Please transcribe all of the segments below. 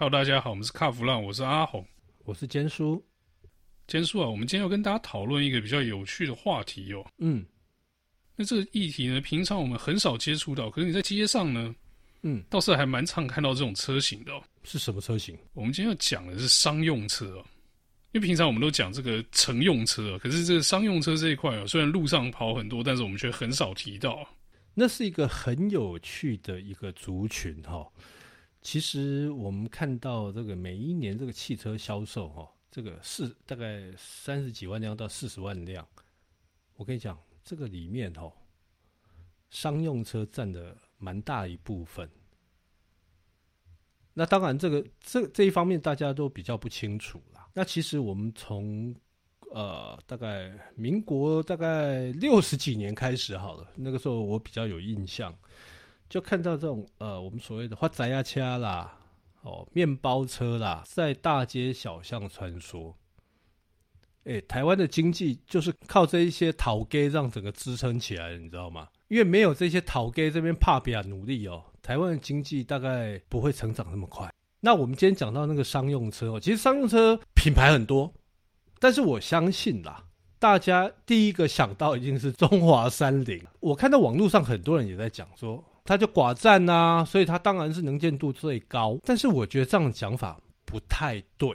Hello，大家好，我们是卡弗浪，我是阿红，我是坚叔。坚叔啊，我们今天要跟大家讨论一个比较有趣的话题哦。嗯，那这个议题呢，平常我们很少接触到，可是你在街上呢，嗯，倒是还蛮常看到这种车型的哦。是什么车型？我们今天要讲的是商用车哦。因为平常我们都讲这个乘用车，可是这个商用车这一块啊，虽然路上跑很多，但是我们却很少提到。那是一个很有趣的一个族群哈。其实我们看到这个每一年这个汽车销售哈，这个是大概三十几万辆到四十万辆。我跟你讲，这个里面哈，商用车占的蛮大一部分。那当然，这个这这一方面大家都比较不清楚啦。那其实我们从呃大概民国大概六十几年开始好了，那个时候我比较有印象。就看到这种呃，我们所谓的发财车啦，哦，面包车啦，在大街小巷穿梭。哎，台湾的经济就是靠这一些头家让整个支撑起来的，你知道吗？因为没有这些头家这边怕比较努力哦，台湾的经济大概不会成长那么快。那我们今天讲到那个商用车哦，其实商用车品牌很多，但是我相信啦，大家第一个想到一定是中华三菱。我看到网络上很多人也在讲说。它就寡占呐，所以它当然是能见度最高。但是我觉得这样的讲法不太对，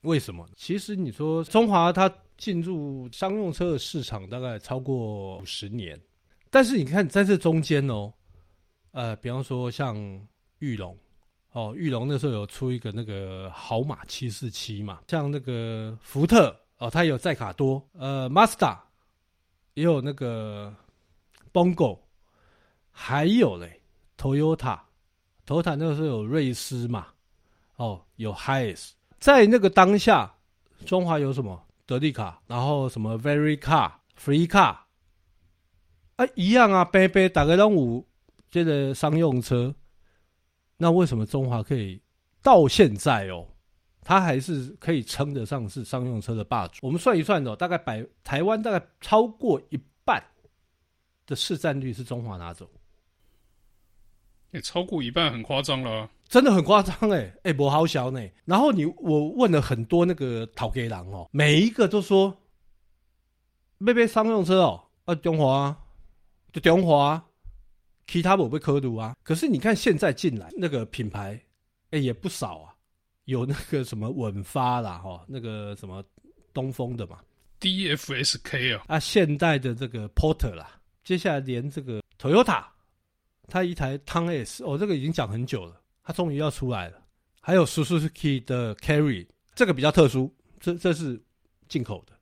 为什么？其实你说中华它进入商用车的市场大概超过五十年，但是你看在这中间哦，呃，比方说像玉龙哦，玉龙那时候有出一个那个豪马七四七嘛，像那个福特哦，它有载卡多，呃，Mazda 也有那个 Bongo。还有嘞，Toyota，Toyota 那个时候有瑞狮嘛，哦，有 Hiace，在那个当下，中华有什么？德利卡，然后什么 Very Car、Free Car，啊，一样啊，杯杯打个任务，这个商用车，那为什么中华可以到现在哦，它还是可以称得上是商用车的霸主？我们算一算哦，大概百台湾大概超过一半的市占率是中华拿走。也、欸、超过一半，很夸张了、啊，真的很夸张哎哎，不好小呢。然后你我问了很多那个讨给郎哦，每一个都说，被被商用车哦，啊中华，就中华，其他我被科读啊。可是你看现在进来那个品牌，哎、欸、也不少啊，有那个什么稳发啦哈，那个什么东风的嘛，DFSK 啊，啊现代的这个 Porter 啦，接下来连这个 Toyota。它一台 Town S 哦，这个已经讲很久了，它终于要出来了。还有 Suzuki 的 Carry，这个比较特殊，这这是进口的。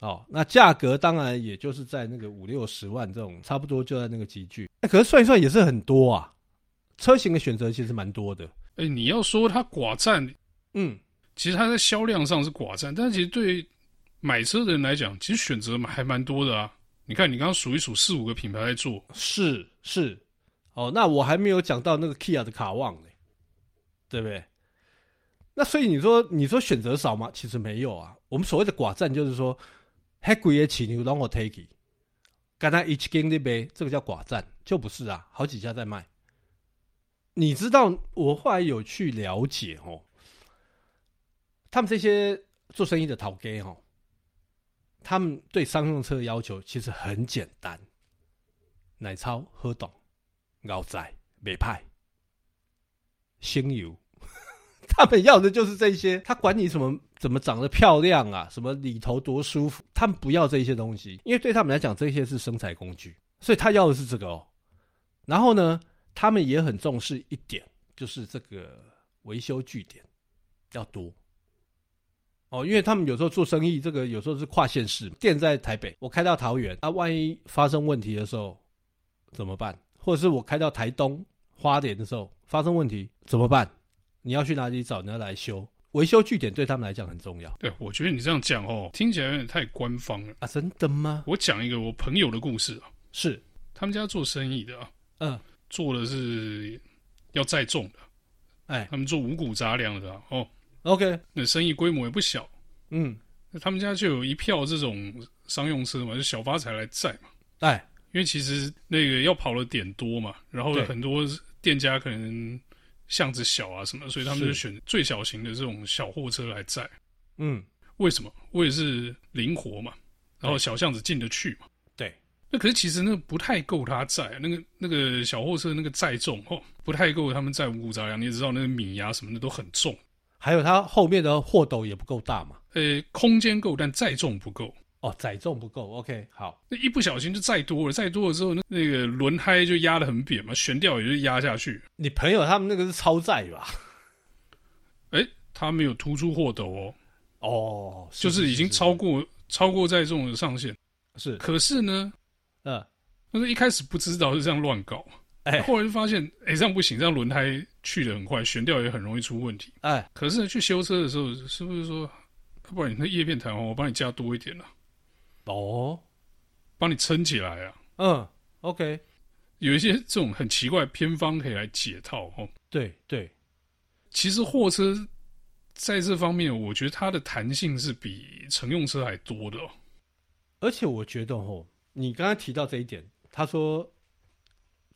哦，那价格当然也就是在那个五六十万这种，差不多就在那个集聚。哎，可是算一算也是很多啊，车型的选择其实蛮多的。哎、欸，你要说它寡占，嗯，其实它在销量上是寡占，但其实对买车的人来讲，其实选择还蛮多的啊。你看，你刚刚数一数四五个品牌在做，是是，哦，那我还没有讲到那个 Kia 的卡旺呢，对不对？那所以你说你说选择少吗？其实没有啊。我们所谓的寡占就是说，黑鬼也起牛让我 take，刚才一起给那杯，这个叫寡占，就不是啊，好几家在卖。你知道我后来有去了解哦，他们这些做生意的头家哦。他们对商用车的要求其实很简单：耐操、好动、熬载、美派、省油。他们要的就是这些。他管你什么怎么长得漂亮啊，什么里头多舒服，他们不要这些东西，因为对他们来讲，这些是生财工具。所以他要的是这个哦。然后呢，他们也很重视一点，就是这个维修据点要多。哦，因为他们有时候做生意，这个有时候是跨县市，店在台北，我开到桃园，啊，万一发生问题的时候怎么办？或者是我开到台东花莲的时候发生问题怎么办？你要去哪里找？你要来修维修据点，对他们来讲很重要。对，我觉得你这样讲哦，听起来有点太官方了啊！真的吗？我讲一个我朋友的故事啊，是他们家做生意的啊，嗯，做的是要载重的，哎，他们做五谷杂粮的哦。OK，那生意规模也不小，嗯，那他们家就有一票这种商用车嘛，就小发财来载嘛，哎，因为其实那个要跑的点多嘛，然后很多店家可能巷子小啊什么，所以他们就选最小型的这种小货车来载。嗯，为什么？我也是灵活嘛，然后小巷子进得去嘛。对。那可是其实那个不太够他载，那个那个小货车那个载重哦，不太够他们载五谷杂粮。你也知道那个米呀、啊、什么的都很重，还有它后面的货斗也不够大嘛。呃，空间够，但载重不够。哦，载重不够，OK，好。那一不小心就载多了，载多了之后，那那个轮胎就压得很扁嘛，悬吊也就压下去。你朋友他们那个是超载吧？哎、欸，他没有突出货斗哦。哦，就是已经超过超过载重的上限。是，可是呢，嗯，但是一开始不知道是这样乱搞，哎、欸，后来就发现，哎、欸，这样不行，这样轮胎去的很快，悬吊也很容易出问题。哎、欸，可是呢，去修车的时候，是不是说，要不然你那叶片弹簧，我帮你加多一点了？哦，帮你撑起来啊！嗯，OK，有一些这种很奇怪的偏方可以来解套哦。对对，其实货车在这方面，我觉得它的弹性是比乘用车还多的哦。而且我觉得哦，你刚才提到这一点，他说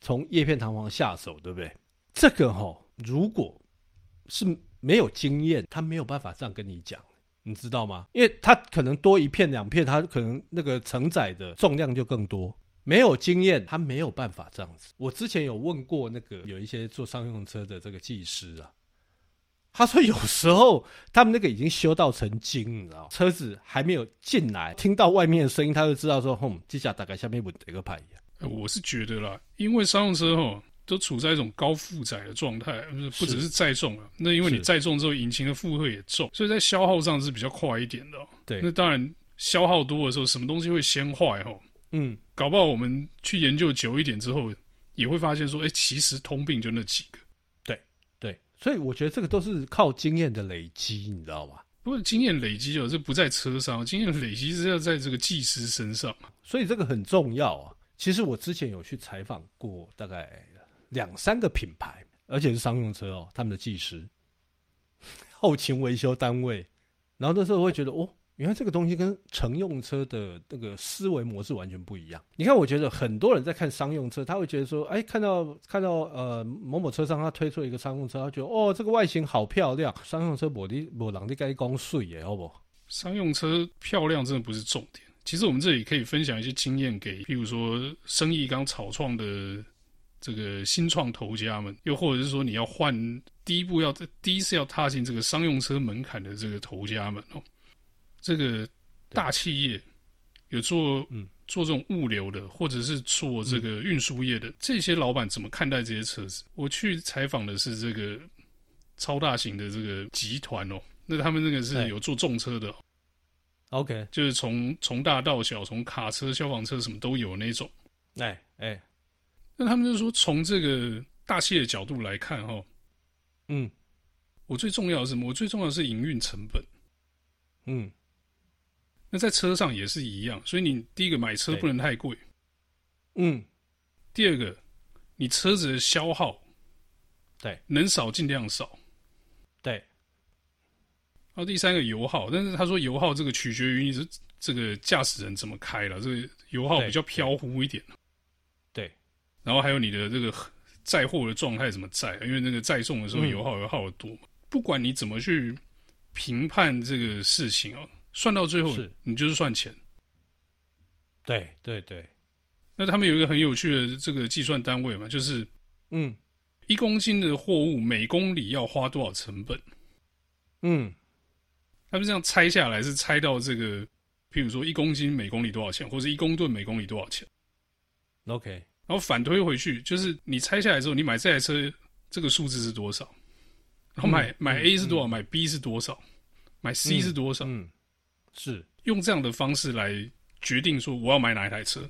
从叶片弹簧下手，对不对？这个哦，如果是没有经验，他没有办法这样跟你讲。你知道吗？因为它可能多一片两片，它可能那个承载的重量就更多。没有经验，他没有办法这样子。我之前有问过那个有一些做商用车的这个技师啊，他说有时候他们那个已经修到成精，你知道，车子还没有进来，听到外面的声音，他就知道说，哼，这下大概下面问这个牌一样。我是觉得啦，因为商用车哦。都处在一种高负载的状态，不只是载重了。那因为你载重之后，引擎的负荷也重，所以在消耗上是比较快一点的。对，那当然消耗多的时候，什么东西会先坏？哈，嗯，搞不好我们去研究久一点之后，也会发现说，哎、欸，其实通病就那几个。对对，所以我觉得这个都是靠经验的累积，你知道吗？不过经验累积哦，这不在车上，经验累积是要在这个技师身上，所以这个很重要啊。其实我之前有去采访过，大概。两三个品牌，而且是商用车哦，他们的技师、后勤维修单位，然后那时候会觉得，哦，原来这个东西跟乘用车的那个思维模式完全不一样。你看，我觉得很多人在看商用车，他会觉得说，哎，看到看到呃某某车商他推出一个商用车，他觉得哦，这个外形好漂亮，商用车我的我让你该讲水耶，好不？商用车漂亮真的不是重点。其实我们这里可以分享一些经验给，譬如说生意刚草创的。这个新创投家们，又或者是说你要换第一步要第一次要踏进这个商用车门槛的这个头家们哦，这个大企业有做嗯。做这种物流的，或者是做这个运输业的，这些老板怎么看待这些车子？我去采访的是这个超大型的这个集团哦，那他们那个是有做重车的，OK，就是从从大到小，从卡车、消防车什么都有那种，哎哎。那他们就说，从这个大气的角度来看，哈，嗯，我最重要的是什么？我最重要的是营运成本，嗯，那在车上也是一样，所以你第一个买车不能太贵，嗯，第二个，你车子的消耗，对，能少尽量少，对，然后第三个油耗，但是他说油耗这个取决于你是这个驾驶人怎么开了，这个油耗比较飘忽一点。然后还有你的这个载货的状态怎么载？因为那个载重的时候油耗油耗得多嘛。不管你怎么去评判这个事情哦，算到最后你就是算钱。对对对。那他们有一个很有趣的这个计算单位嘛，就是嗯，一公斤的货物每公里要花多少成本？嗯，他们这样拆下来是拆到这个，譬如说一公斤每公里多少钱，或者一公吨每公里多少钱？OK。然后反推回去，就是你拆下来之后，你买这台车这个数字是多少？然后买、嗯、买 A 是多少？嗯、买 B 是多少？买 C 是多少？嗯，是用这样的方式来决定说我要买哪一台车。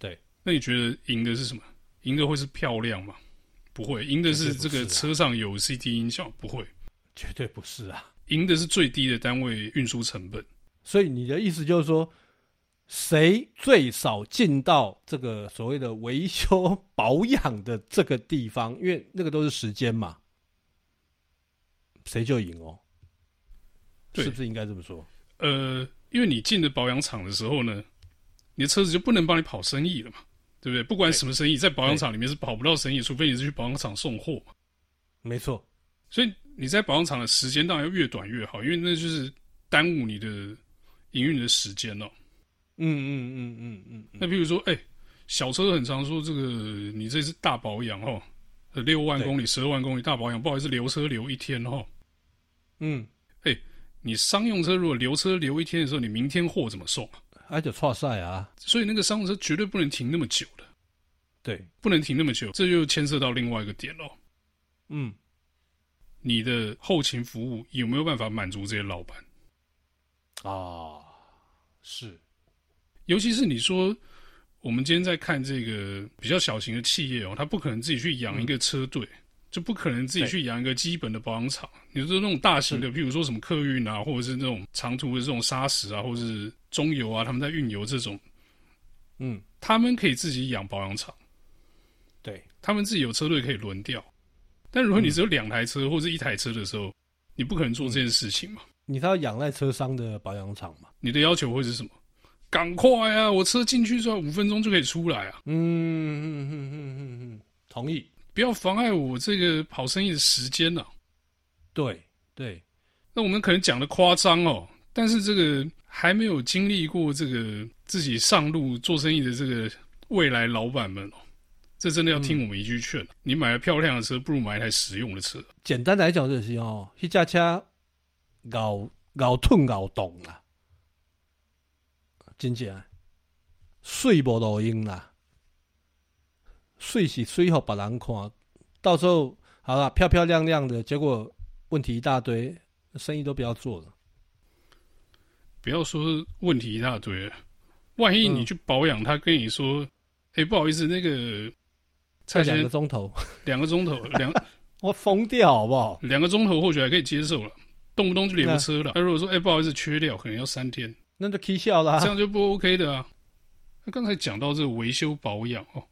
对，那你觉得赢的是什么？赢的会是漂亮吗？不会，赢的是这个车上有 CD 音效，不会，绝对不是啊！赢的是最低的单位运输成本。所以你的意思就是说？谁最少进到这个所谓的维修保养的这个地方？因为那个都是时间嘛，谁就赢哦。是不是应该这么说？呃，因为你进了保养厂的时候呢，你的车子就不能帮你跑生意了嘛，对不对？不管什么生意，在保养厂里面是跑不到生意，除非你是去保养厂送货嘛。没错。所以你在保养厂的时间当然要越短越好，因为那就是耽误你的营运的时间了、喔。嗯嗯嗯嗯嗯。嗯，那比如说，哎、欸，小车很常说这个，你这是大保养哦，六万公里、十二万公里大保养，不好意思，留车留一天哦。嗯，哎、欸，你商用车如果留车留一天的时候，你明天货怎么送啊？而且错赛啊，所以那个商用车绝对不能停那么久的。对，不能停那么久，这就牵涉到另外一个点喽。嗯，你的后勤服务有没有办法满足这些老板？啊，是，尤其是你说，我们今天在看这个比较小型的企业哦，他不可能自己去养一个车队，嗯、就不可能自己去养一个基本的保养厂。你说那种大型的，譬如说什么客运啊，或者是那种长途的这种砂石啊，或者是中油啊，他们在运油这种，嗯，他们可以自己养保养厂。对，他们自己有车队可以轮调，但如果你只有两台车或者一台车的时候，你不可能做这件事情嘛？你要仰赖车商的保养厂嘛？你的要求会是什么？赶快啊！我车进去之后五分钟就可以出来啊！嗯嗯嗯嗯嗯嗯，同意，不要妨碍我这个跑生意的时间呐、啊。对对，那我们可能讲的夸张哦，但是这个还没有经历过这个自己上路做生意的这个未来老板们哦。这真的要听我们一句劝，嗯、你买了漂亮的车，不如买一台实用的车。简单来讲就是哦，一架车咬咬吞咬动啦，真正水无路用啦，水是水给别人看，到时候好了漂漂亮亮的，结果问题一大堆，生意都不要做了。不要说问题一大堆，万一你去保养，他跟你说：“哎、嗯欸，不好意思，那个。”才两个钟头，两个钟头，两我疯掉好不好？两个钟头或许还可以接受了，动不动就留车了。他、啊、如果说哎、欸、不好意思缺料，可能要三天，那就 K 笑了，这样就不 OK 的啊。那刚才讲到这个维修保养哦，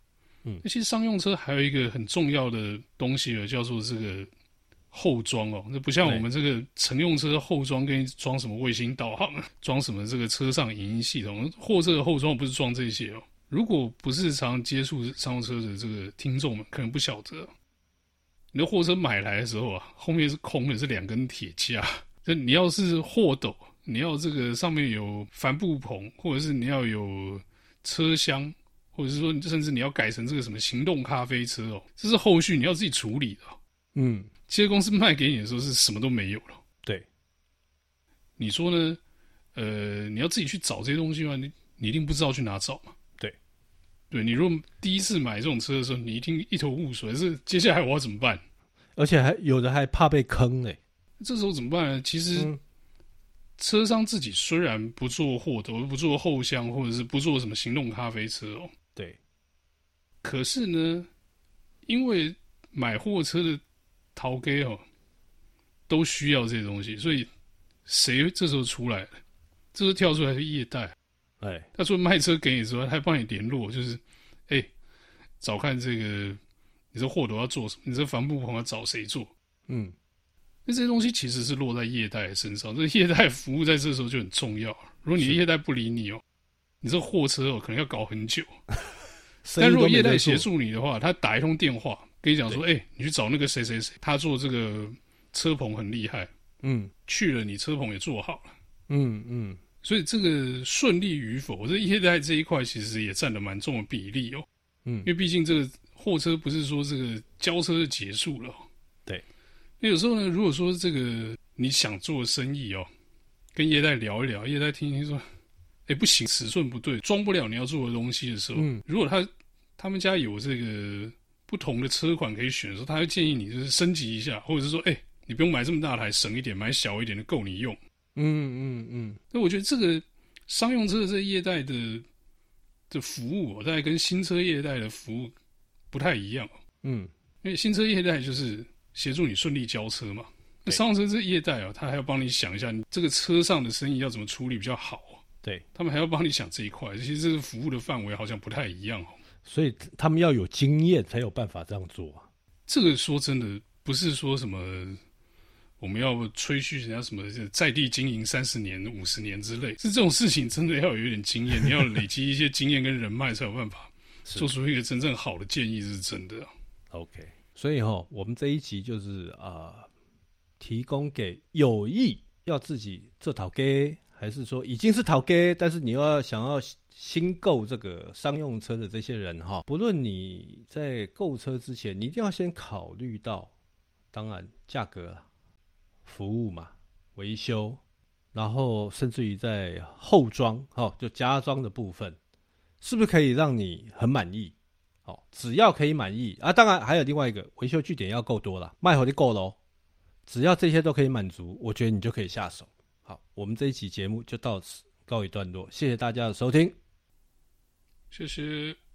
嗯，那其实商用车还有一个很重要的东西了，叫做这个后装哦。那不像我们这个乘用车后装，给你装什么卫星导航，装什么这个车上影音系统，货车的后装不是装这些哦。如果不是常接触商用车的这个听众们，可能不晓得，你的货车买来的时候啊，后面是空的，是两根铁架。就你要是货斗，你要这个上面有帆布棚，或者是你要有车厢，或者是说甚至你要改成这个什么行动咖啡车哦，这是后续你要自己处理的。嗯，汽车公司卖给你的时候是什么都没有了。对，你说呢？呃，你要自己去找这些东西吗？你你一定不知道去哪找嘛。对，对你如果第一次买这种车的时候，你一定一头雾水，是接下来我要怎么办？而且还有的还怕被坑嘞。这时候怎么办呢？其实车商自己虽然不做货头，不做后箱，或者是不做什么行动咖啡车哦。对。可是呢，因为买货车的头家哦，都需要这些东西，所以谁这时候出来了？这时候跳出来是业代。哎，他说卖车给你之后，他还帮你联络，就是，哎、欸，找看这个，你这货都要做什么？你这帆布棚要找谁做？嗯，那这些东西其实是落在业代身上，这业代服务在这时候就很重要。如果你的业代不理你哦，你这货车哦可能要搞很久。但如果业代协助你的话，他打一通电话跟你讲说，哎、欸，你去找那个谁谁谁，他做这个车棚很厉害。嗯，去了，你车棚也做好了。嗯嗯。嗯所以这个顺利与否，这业代这一块其实也占了蛮重的比例哦。嗯，因为毕竟这个货车不是说这个交车就结束了。对。那有时候呢，如果说这个你想做生意哦，跟业代聊一聊，业代听听说，哎，不行，尺寸不对，装不了你要做的东西的时候，嗯，如果他他们家有这个不同的车款可以选的时候，他会建议你就是升级一下，或者是说，哎，你不用买这么大台，省一点，买小一点的够你用。嗯嗯嗯，那、嗯、我觉得这个商用车的这个业代的的服务、哦，大概跟新车业代的服务不太一样。嗯，因为新车业代就是协助你顺利交车嘛。那商用车这业代啊、哦，他还要帮你想一下，你这个车上的生意要怎么处理比较好。对，他们还要帮你想这一块。其实这个服务的范围好像不太一样哦。所以他们要有经验才有办法这样做啊。这个说真的，不是说什么。我们要吹嘘人家什么在地经营三十年、五十年之类，是这种事情真的要有一点经验，你要累积一些经验跟人脉才有办法做出一个真正好的建议，是真的。OK，所以哈，我们这一集就是啊、呃，提供给有意要自己做头家，还是说已经是头家，但是你又要想要新购这个商用车的这些人哈，不论你在购车之前，你一定要先考虑到，当然价格、服务嘛，维修，然后甚至于在后装哈，就加装的部分，是不是可以让你很满意？好，只要可以满意啊，当然还有另外一个维修据点要够多了，卖好就够喽。只要这些都可以满足，我觉得你就可以下手。好，我们这一期节目就到此告一段落，谢谢大家的收听，谢谢。